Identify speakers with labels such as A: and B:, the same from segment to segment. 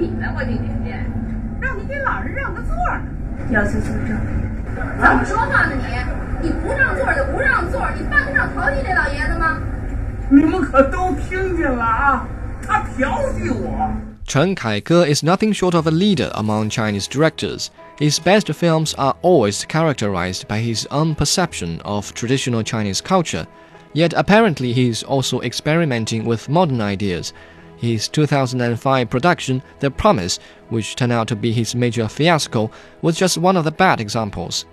A: 你呢？我今天让你给老人让个座呢。
B: 要求纠正。
C: 怎么说话呢你？你不让座就不让座，你犯得上调戏这老爷子吗？
D: 你们可都听见了啊！他调戏我。
E: Chen Kaige is nothing short of a leader among Chinese directors. His best films are always characterized by his own perception of traditional Chinese culture. Yet apparently he is also experimenting with modern ideas. his 2005 production, The Promise, which turned out to be his major fiasco, was just one of the bad examples.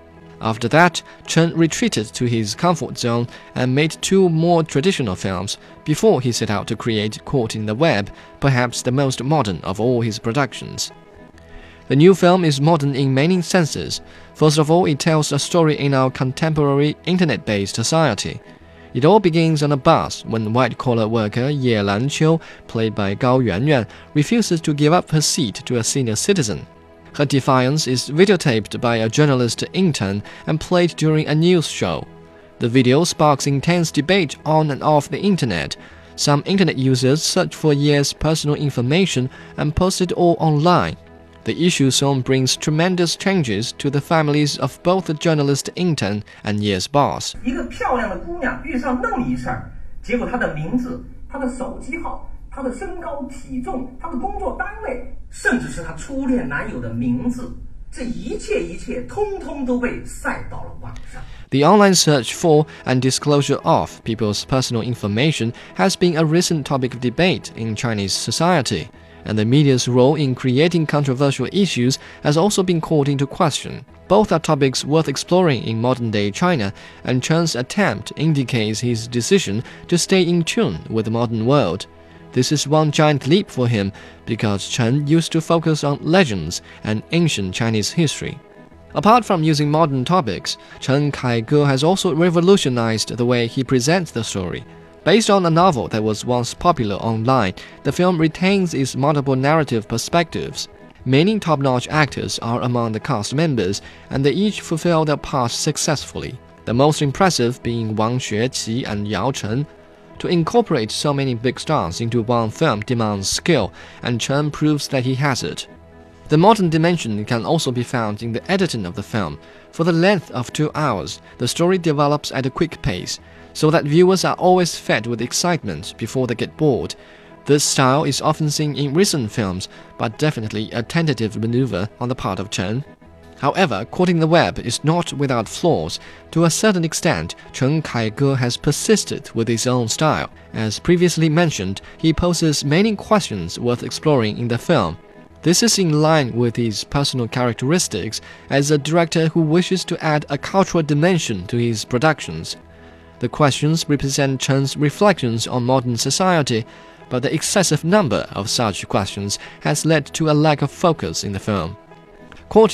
E: After that, Chen retreated to his comfort zone and made two more traditional films before he set out to create Caught in the Web, perhaps the most modern of all his productions. The new film is modern in many senses. First of all, it tells a story in our contemporary internet based society. It all begins on a bus when white collar worker Ye Lanqiu, played by Gao Yuanyuan, refuses to give up her seat to a senior citizen. Her defiance is videotaped by a journalist intern and played during a news show. The video sparks intense debate on and off the internet. Some internet users search for Ye's personal information and post it all online. The issue soon brings tremendous changes to the families of both the journalist intern and Ye's boss.
D: 一个漂亮的姑娘遇上那么一事儿，结果她的名字、她的手机号、她的身高、体重、她的工作单位，甚至是她初恋男友的名字，这一切一切，通通都被晒到了网上。
E: The online search for and disclosure of people's personal information has been a recent topic of debate in Chinese society and the media's role in creating controversial issues has also been called into question. Both are topics worth exploring in modern day China, and Chen's attempt indicates his decision to stay in tune with the modern world. This is one giant leap for him because Chen used to focus on legends and ancient Chinese history. Apart from using modern topics, Chen Kaige has also revolutionized the way he presents the story. Based on a novel that was once popular online, the film retains its multiple narrative perspectives. Many top notch actors are among the cast members, and they each fulfill their parts successfully. The most impressive being Wang Xueqi and Yao Chen. To incorporate so many big stars into one film demands skill, and Chen proves that he has it. The modern dimension can also be found in the editing of the film. For the length of two hours, the story develops at a quick pace, so that viewers are always fed with excitement before they get bored. This style is often seen in recent films, but definitely a tentative maneuver on the part of Chen. However, in the Web is not without flaws. To a certain extent, Chen Kaige has persisted with his own style. As previously mentioned, he poses many questions worth exploring in the film. This is in line with his personal characteristics as a director who wishes to add a cultural dimension to his productions. The questions represent Chen's reflections on modern society, but the excessive number of such questions has led to a lack of focus in the film.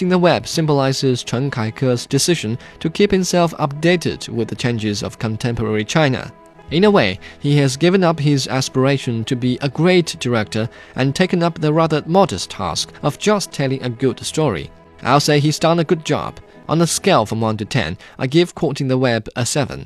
E: In the Web symbolizes Chen Kaige's decision to keep himself updated with the changes of contemporary China. In a way, he has given up his aspiration to be a great director and taken up the rather modest task of just telling a good story. I'll say he's done a good job. On a scale from 1 to 10, I give Caught in the Web a 7.